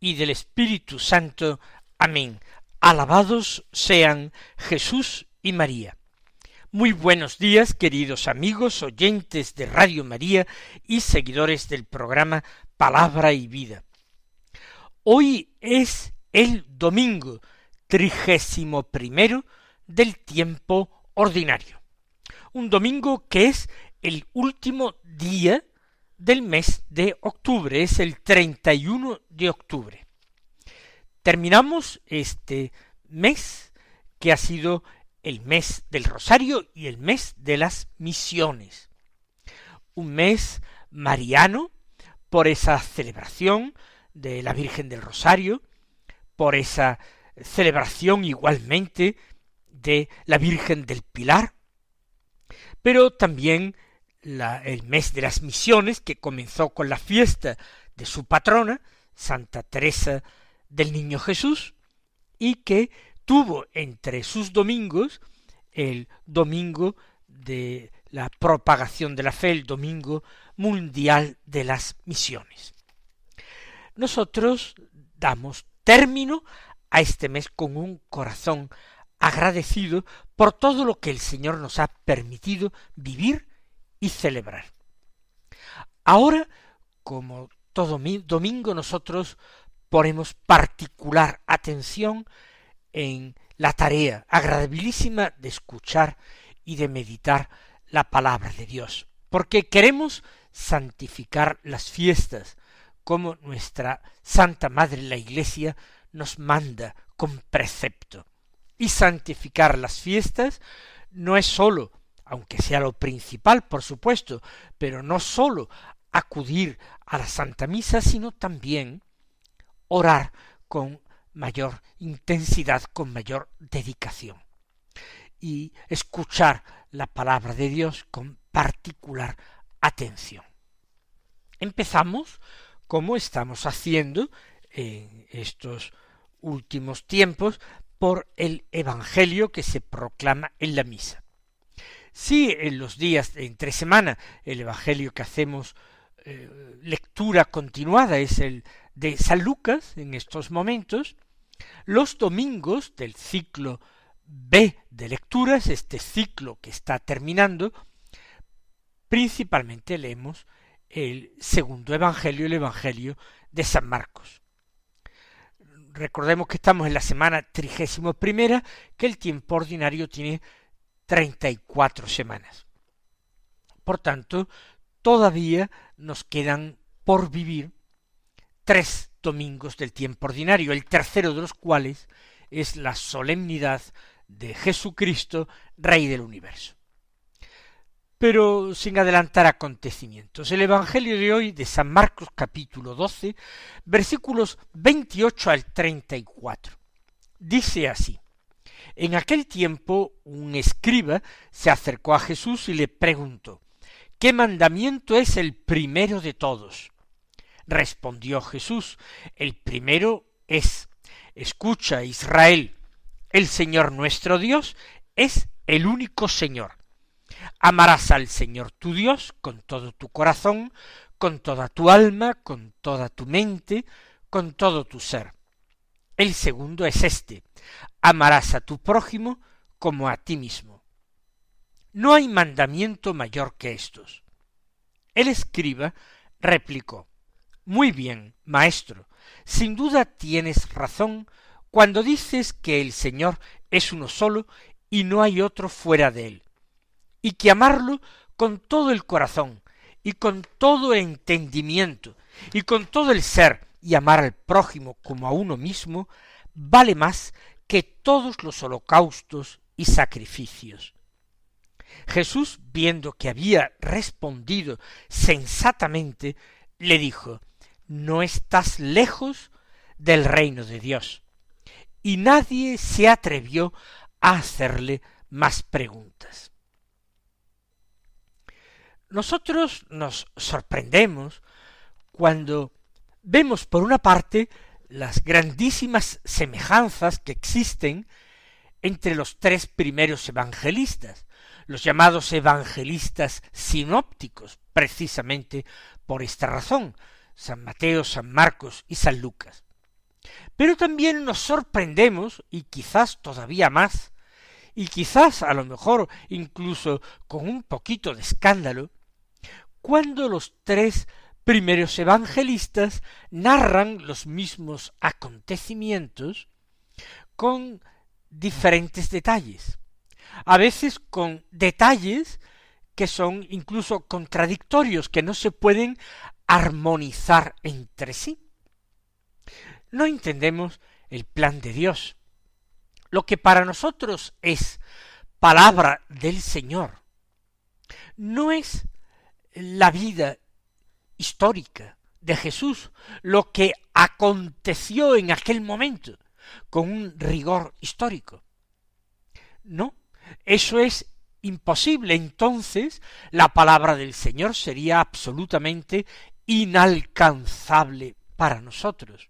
y del Espíritu Santo. Amén. Alabados sean Jesús y María. Muy buenos días, queridos amigos, oyentes de Radio María y seguidores del programa Palabra y Vida. Hoy es el domingo trigésimo primero del tiempo ordinario. Un domingo que es el último día del mes de octubre, es el 31 de octubre. Terminamos este mes que ha sido el mes del rosario y el mes de las misiones. Un mes mariano por esa celebración de la Virgen del Rosario, por esa celebración igualmente de la Virgen del Pilar, pero también el mes de las misiones, que comenzó con la fiesta de su patrona, Santa Teresa del Niño Jesús, y que tuvo entre sus domingos el domingo de la propagación de la fe, el domingo mundial de las misiones. Nosotros damos término a este mes con un corazón agradecido por todo lo que el Señor nos ha permitido vivir y celebrar. Ahora, como todo domingo, nosotros ponemos particular atención en la tarea agradabilísima de escuchar y de meditar la palabra de Dios, porque queremos santificar las fiestas, como nuestra Santa Madre la Iglesia nos manda con precepto. Y santificar las fiestas no es sólo aunque sea lo principal, por supuesto, pero no sólo acudir a la Santa Misa, sino también orar con mayor intensidad, con mayor dedicación, y escuchar la palabra de Dios con particular atención. Empezamos, como estamos haciendo en estos últimos tiempos, por el Evangelio que se proclama en la misa. Si en los días de entre semana el Evangelio que hacemos eh, lectura continuada es el de San Lucas en estos momentos, los domingos del ciclo B de lecturas, este ciclo que está terminando, principalmente leemos el segundo Evangelio, el Evangelio de San Marcos. Recordemos que estamos en la semana trigésimo primera, que el tiempo ordinario tiene treinta y cuatro semanas. Por tanto, todavía nos quedan por vivir tres domingos del tiempo ordinario, el tercero de los cuales es la solemnidad de Jesucristo, Rey del universo. Pero sin adelantar acontecimientos, el Evangelio de hoy de San Marcos capítulo 12, versículos 28 al 34, dice así, en aquel tiempo un escriba se acercó a Jesús y le preguntó ¿Qué mandamiento es el primero de todos? Respondió Jesús El primero es Escucha, Israel, el Señor nuestro Dios es el único Señor. Amarás al Señor tu Dios con todo tu corazón, con toda tu alma, con toda tu mente, con todo tu ser. El segundo es este, amarás a tu prójimo como a ti mismo. No hay mandamiento mayor que estos. El escriba replicó Muy bien, maestro, sin duda tienes razón cuando dices que el Señor es uno solo y no hay otro fuera de él, y que amarlo con todo el corazón, y con todo entendimiento, y con todo el ser, y amar al prójimo como a uno mismo, vale más que todos los holocaustos y sacrificios. Jesús, viendo que había respondido sensatamente, le dijo No estás lejos del reino de Dios. y nadie se atrevió a hacerle más preguntas. Nosotros nos sorprendemos cuando vemos por una parte las grandísimas semejanzas que existen entre los tres primeros evangelistas, los llamados evangelistas sinópticos, precisamente por esta razón, San Mateo, San Marcos y San Lucas. Pero también nos sorprendemos, y quizás todavía más, y quizás a lo mejor incluso con un poquito de escándalo, cuando los tres primeros evangelistas narran los mismos acontecimientos con diferentes detalles, a veces con detalles que son incluso contradictorios, que no se pueden armonizar entre sí. No entendemos el plan de Dios. Lo que para nosotros es palabra del Señor, no es la vida histórica de Jesús, lo que aconteció en aquel momento, con un rigor histórico. No, eso es imposible. Entonces la palabra del Señor sería absolutamente inalcanzable para nosotros.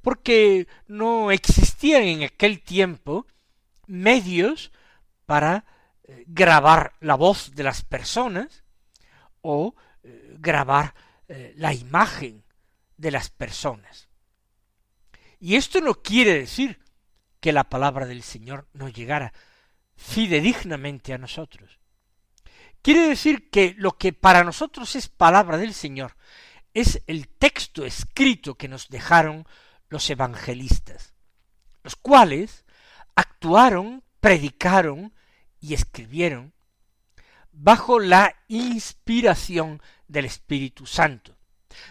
Porque no existían en aquel tiempo medios para eh, grabar la voz de las personas o grabar eh, la imagen de las personas. Y esto no quiere decir que la palabra del Señor no llegara fidedignamente a nosotros. Quiere decir que lo que para nosotros es palabra del Señor es el texto escrito que nos dejaron los evangelistas, los cuales actuaron, predicaron y escribieron bajo la inspiración del Espíritu Santo,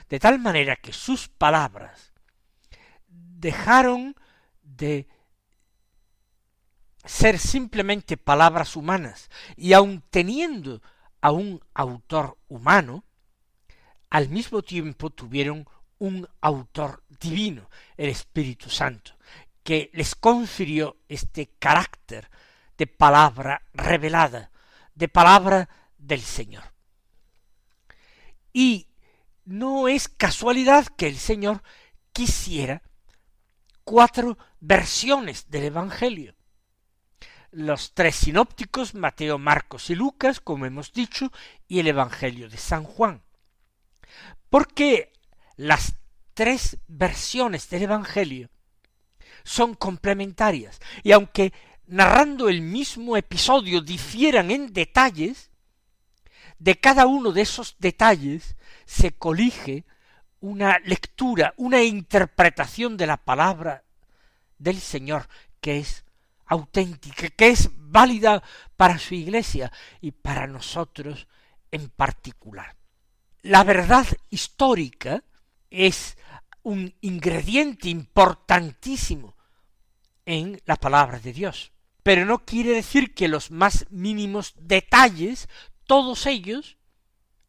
de tal manera que sus palabras dejaron de ser simplemente palabras humanas, y aun teniendo a un autor humano, al mismo tiempo tuvieron un autor divino, el Espíritu Santo, que les confirió este carácter de palabra revelada, de palabra del Señor. Y no es casualidad que el Señor quisiera cuatro versiones del Evangelio. Los tres sinópticos, Mateo, Marcos y Lucas, como hemos dicho, y el Evangelio de San Juan. Porque las tres versiones del Evangelio son complementarias, y aunque narrando el mismo episodio difieran en detalles, de cada uno de esos detalles se colige una lectura, una interpretación de la palabra del Señor que es auténtica, que es válida para su iglesia y para nosotros en particular. La verdad histórica es un ingrediente importantísimo en la palabra de Dios pero no quiere decir que los más mínimos detalles, todos ellos,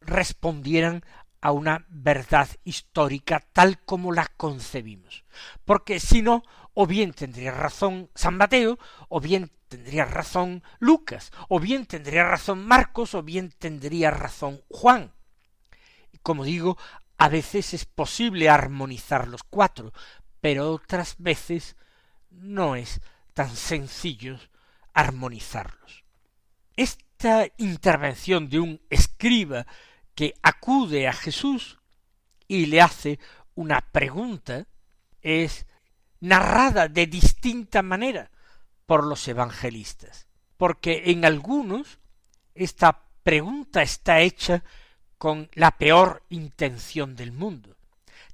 respondieran a una verdad histórica tal como la concebimos. Porque si no, o bien tendría razón San Mateo, o bien tendría razón Lucas, o bien tendría razón Marcos, o bien tendría razón Juan. Y como digo, a veces es posible armonizar los cuatro, pero otras veces no es tan sencillos armonizarlos. Esta intervención de un escriba que acude a Jesús y le hace una pregunta es narrada de distinta manera por los evangelistas, porque en algunos esta pregunta está hecha con la peor intención del mundo,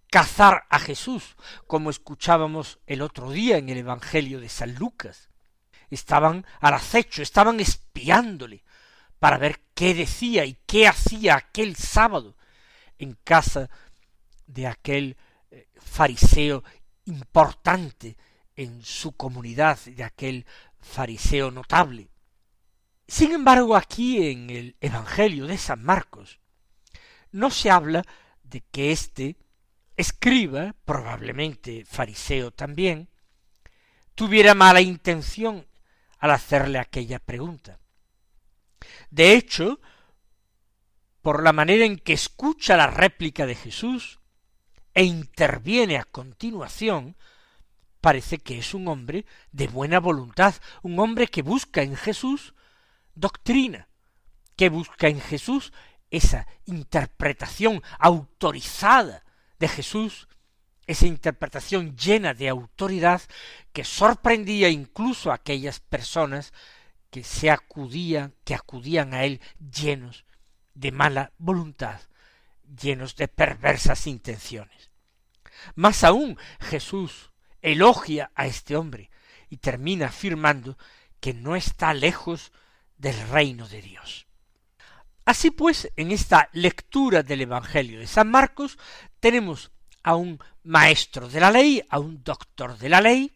cazar a Jesús, como escuchábamos el otro día en el Evangelio de San Lucas. Estaban al acecho, estaban espiándole para ver qué decía y qué hacía aquel sábado en casa de aquel eh, fariseo importante en su comunidad, de aquel fariseo notable. Sin embargo, aquí en el Evangelio de San Marcos no se habla de que éste escriba, probablemente fariseo también, tuviera mala intención al hacerle aquella pregunta. De hecho, por la manera en que escucha la réplica de Jesús e interviene a continuación, parece que es un hombre de buena voluntad, un hombre que busca en Jesús doctrina, que busca en Jesús esa interpretación autorizada de Jesús, esa interpretación llena de autoridad que sorprendía incluso a aquellas personas que se acudían, que acudían a él llenos de mala voluntad, llenos de perversas intenciones. Más aún, Jesús elogia a este hombre y termina afirmando que no está lejos del reino de Dios. Así pues, en esta lectura del Evangelio de San Marcos tenemos a un maestro de la ley, a un doctor de la ley,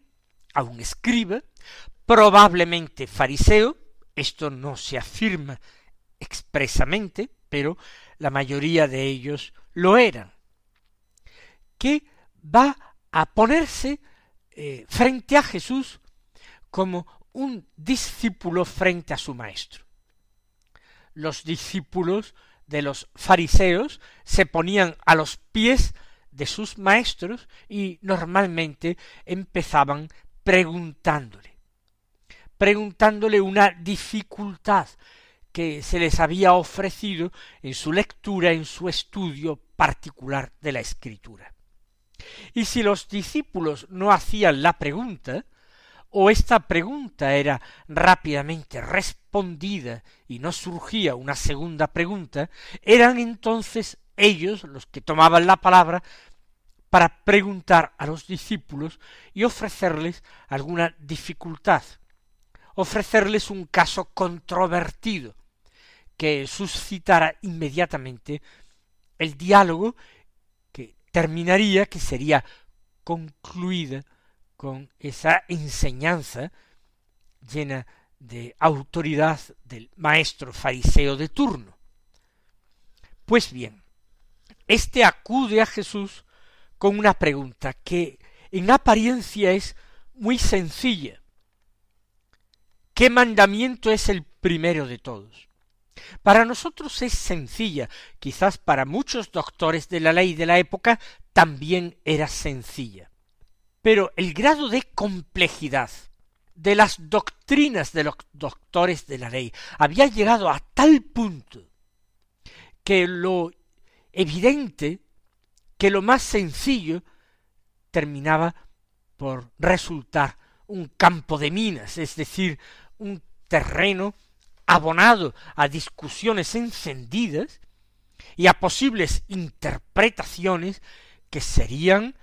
a un escriba, probablemente fariseo, esto no se afirma expresamente, pero la mayoría de ellos lo eran, que va a ponerse eh, frente a Jesús como un discípulo frente a su maestro. Los discípulos de los fariseos se ponían a los pies de sus maestros y normalmente empezaban preguntándole, preguntándole una dificultad que se les había ofrecido en su lectura, en su estudio particular de la escritura. Y si los discípulos no hacían la pregunta, o esta pregunta era rápidamente respondida y no surgía una segunda pregunta, eran entonces ellos los que tomaban la palabra para preguntar a los discípulos y ofrecerles alguna dificultad, ofrecerles un caso controvertido que suscitara inmediatamente el diálogo que terminaría, que sería concluida con esa enseñanza llena de autoridad del maestro fariseo de turno. Pues bien, éste acude a Jesús con una pregunta que en apariencia es muy sencilla. ¿Qué mandamiento es el primero de todos? Para nosotros es sencilla, quizás para muchos doctores de la ley de la época también era sencilla. Pero el grado de complejidad de las doctrinas de los doctores de la ley había llegado a tal punto que lo evidente, que lo más sencillo, terminaba por resultar un campo de minas, es decir, un terreno abonado a discusiones encendidas y a posibles interpretaciones que serían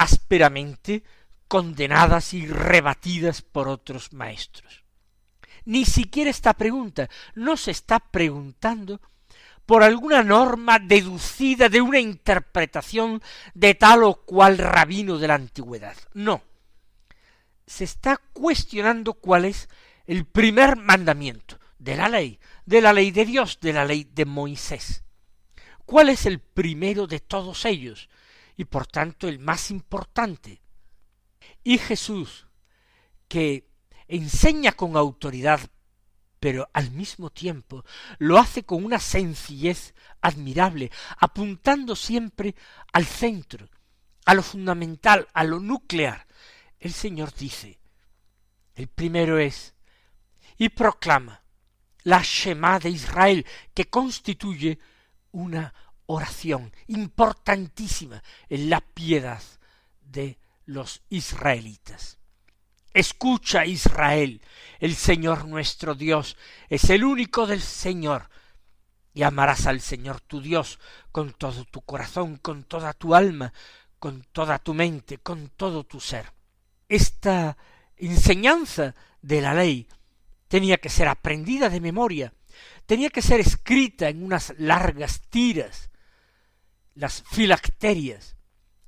ásperamente condenadas y rebatidas por otros maestros. Ni siquiera esta pregunta no se está preguntando por alguna norma deducida de una interpretación de tal o cual rabino de la antigüedad. No. Se está cuestionando cuál es el primer mandamiento de la ley, de la ley de Dios, de la ley de Moisés. ¿Cuál es el primero de todos ellos? Y por tanto el más importante. Y Jesús, que enseña con autoridad, pero al mismo tiempo lo hace con una sencillez admirable, apuntando siempre al centro, a lo fundamental, a lo nuclear. El Señor dice, el primero es, y proclama la Shema de Israel, que constituye una oración importantísima en la piedad de los israelitas. Escucha Israel, el Señor nuestro Dios es el único del Señor, y amarás al Señor tu Dios con todo tu corazón, con toda tu alma, con toda tu mente, con todo tu ser. Esta enseñanza de la ley tenía que ser aprendida de memoria, tenía que ser escrita en unas largas tiras, las filacterias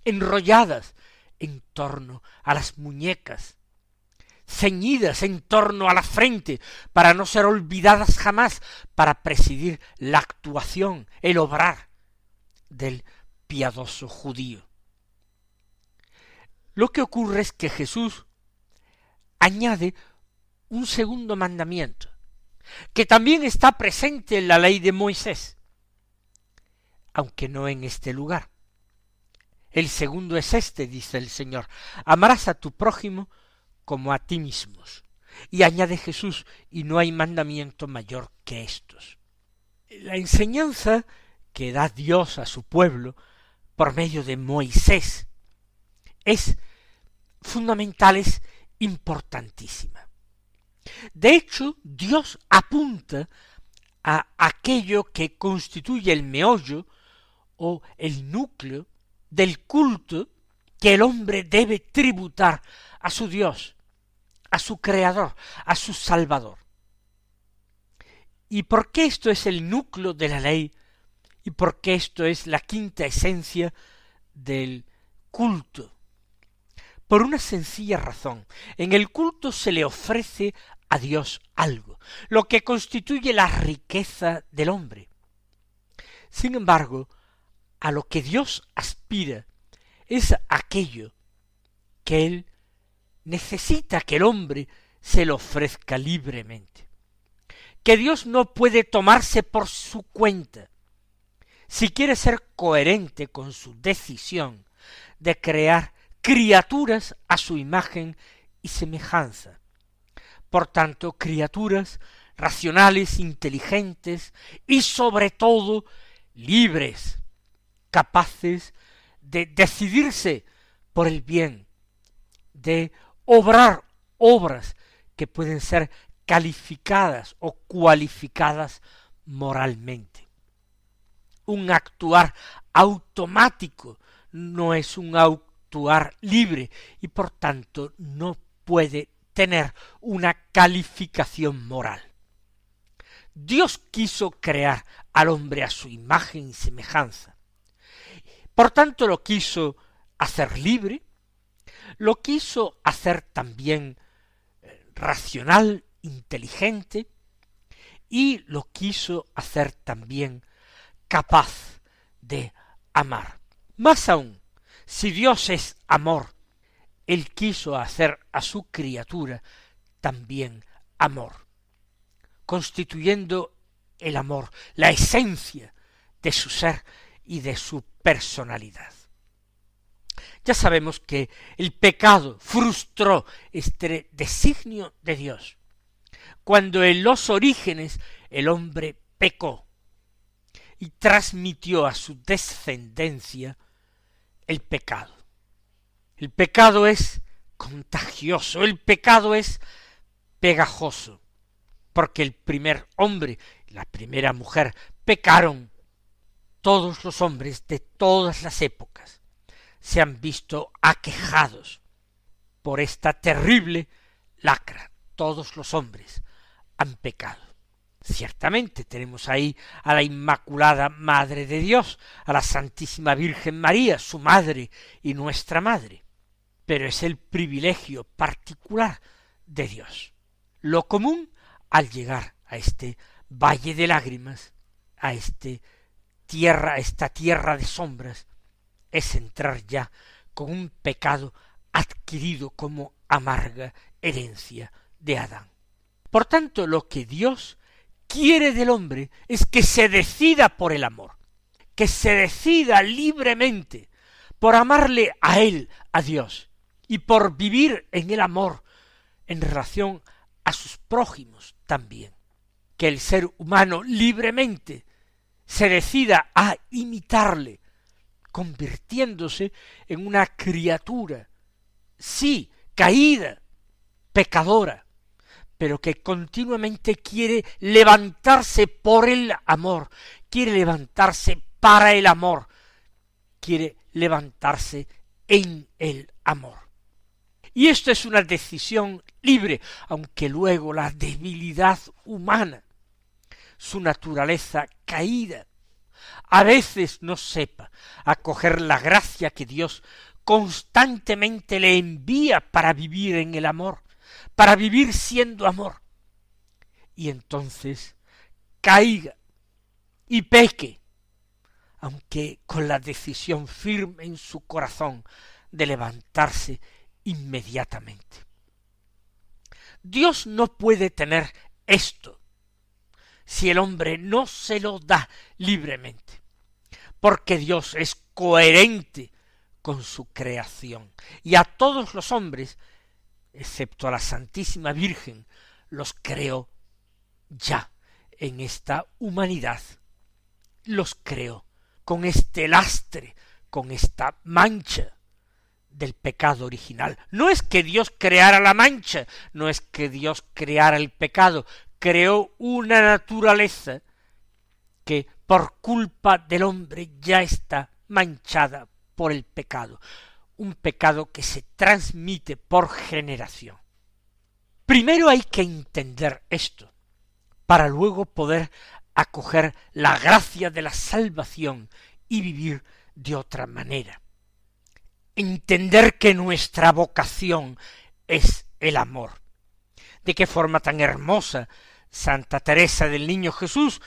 enrolladas en torno a las muñecas, ceñidas en torno a la frente para no ser olvidadas jamás, para presidir la actuación, el obrar del piadoso judío. Lo que ocurre es que Jesús añade un segundo mandamiento, que también está presente en la ley de Moisés, aunque no en este lugar. El segundo es este, dice el Señor, amarás a tu prójimo como a ti mismos. Y añade Jesús, y no hay mandamiento mayor que estos. La enseñanza que da Dios a su pueblo por medio de Moisés es fundamental, es importantísima. De hecho, Dios apunta a aquello que constituye el meollo o el núcleo del culto que el hombre debe tributar a su Dios, a su Creador, a su Salvador. ¿Y por qué esto es el núcleo de la ley? ¿Y por qué esto es la quinta esencia del culto? Por una sencilla razón. En el culto se le ofrece a Dios algo, lo que constituye la riqueza del hombre. Sin embargo, a lo que Dios aspira es aquello que Él necesita que el hombre se lo ofrezca libremente. Que Dios no puede tomarse por su cuenta. Si quiere ser coherente con su decisión de crear criaturas a su imagen y semejanza. Por tanto, criaturas racionales, inteligentes y sobre todo libres, capaces de decidirse por el bien, de obrar obras que pueden ser calificadas o cualificadas moralmente. Un actuar automático no es un actuar libre y por tanto no puede tener una calificación moral. Dios quiso crear al hombre a su imagen y semejanza, por tanto lo quiso hacer libre, lo quiso hacer también eh, racional, inteligente, y lo quiso hacer también capaz de amar. Más aún, si Dios es amor, Él quiso hacer a su criatura también amor, constituyendo el amor la esencia de su ser y de su personalidad. Ya sabemos que el pecado frustró este designio de Dios. Cuando en los orígenes el hombre pecó y transmitió a su descendencia el pecado. El pecado es contagioso, el pecado es pegajoso, porque el primer hombre y la primera mujer pecaron todos los hombres de todas las épocas se han visto aquejados por esta terrible lacra. Todos los hombres han pecado. Ciertamente tenemos ahí a la Inmaculada Madre de Dios, a la Santísima Virgen María, su madre y nuestra madre, pero es el privilegio particular de Dios. Lo común al llegar a este valle de lágrimas, a este tierra, esta tierra de sombras, es entrar ya con un pecado adquirido como amarga herencia de Adán. Por tanto, lo que Dios quiere del hombre es que se decida por el amor, que se decida libremente por amarle a Él, a Dios, y por vivir en el amor en relación a sus prójimos también, que el ser humano libremente se decida a imitarle, convirtiéndose en una criatura, sí, caída, pecadora, pero que continuamente quiere levantarse por el amor, quiere levantarse para el amor, quiere levantarse en el amor. Y esto es una decisión libre, aunque luego la debilidad humana su naturaleza caída, a veces no sepa acoger la gracia que Dios constantemente le envía para vivir en el amor, para vivir siendo amor. Y entonces caiga y peque, aunque con la decisión firme en su corazón de levantarse inmediatamente. Dios no puede tener esto si el hombre no se lo da libremente, porque Dios es coherente con su creación y a todos los hombres, excepto a la Santísima Virgen, los creó ya en esta humanidad, los creó con este lastre, con esta mancha del pecado original. No es que Dios creara la mancha, no es que Dios creara el pecado, creó una naturaleza que por culpa del hombre ya está manchada por el pecado, un pecado que se transmite por generación. Primero hay que entender esto, para luego poder acoger la gracia de la salvación y vivir de otra manera. Entender que nuestra vocación es el amor. De qué forma tan hermosa Santa Teresa del Niño Jesús,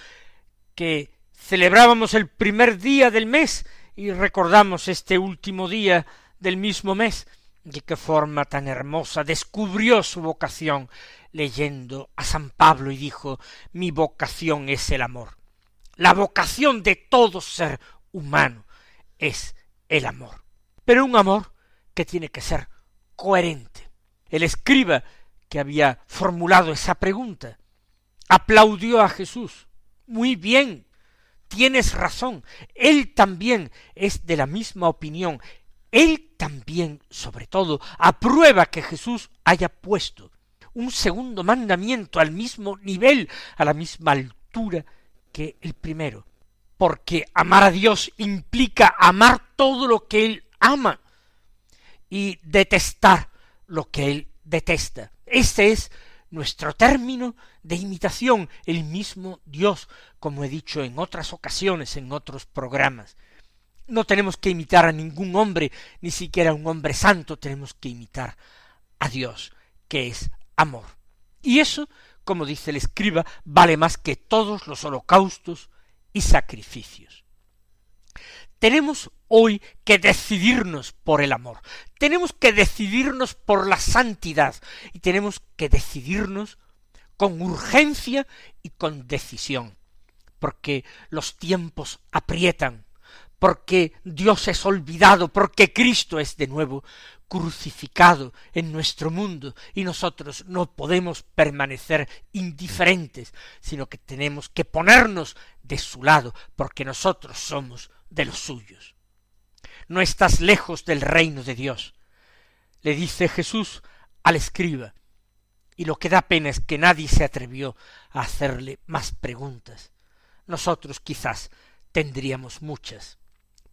que celebrábamos el primer día del mes y recordamos este último día del mismo mes, de qué forma tan hermosa descubrió su vocación leyendo a San Pablo y dijo mi vocación es el amor. La vocación de todo ser humano es el amor. Pero un amor que tiene que ser coherente. El escriba que había formulado esa pregunta aplaudió a Jesús. Muy bien, tienes razón. Él también es de la misma opinión. Él también, sobre todo, aprueba que Jesús haya puesto un segundo mandamiento al mismo nivel, a la misma altura que el primero. Porque amar a Dios implica amar todo lo que Él ama y detestar lo que Él detesta. Este es nuestro término de imitación, el mismo Dios, como he dicho en otras ocasiones, en otros programas. No tenemos que imitar a ningún hombre, ni siquiera a un hombre santo, tenemos que imitar a Dios, que es amor. Y eso, como dice el escriba, vale más que todos los holocaustos y sacrificios. Tenemos hoy que decidirnos por el amor, tenemos que decidirnos por la santidad y tenemos que decidirnos con urgencia y con decisión, porque los tiempos aprietan, porque Dios es olvidado, porque Cristo es de nuevo crucificado en nuestro mundo y nosotros no podemos permanecer indiferentes, sino que tenemos que ponernos de su lado, porque nosotros somos de los suyos. No estás lejos del reino de Dios, le dice Jesús al escriba, y lo que da pena es que nadie se atrevió a hacerle más preguntas. Nosotros quizás tendríamos muchas.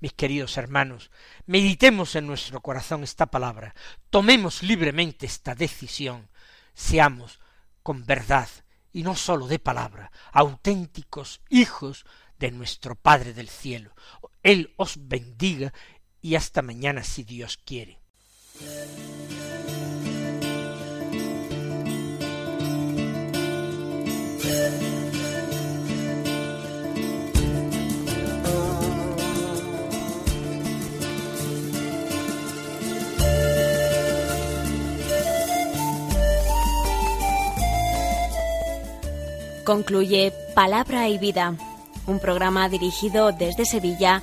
Mis queridos hermanos, meditemos en nuestro corazón esta palabra, tomemos libremente esta decisión, seamos con verdad y no sólo de palabra, auténticos hijos de nuestro Padre del cielo. Él os bendiga y hasta mañana si Dios quiere. Concluye Palabra y Vida un programa dirigido desde Sevilla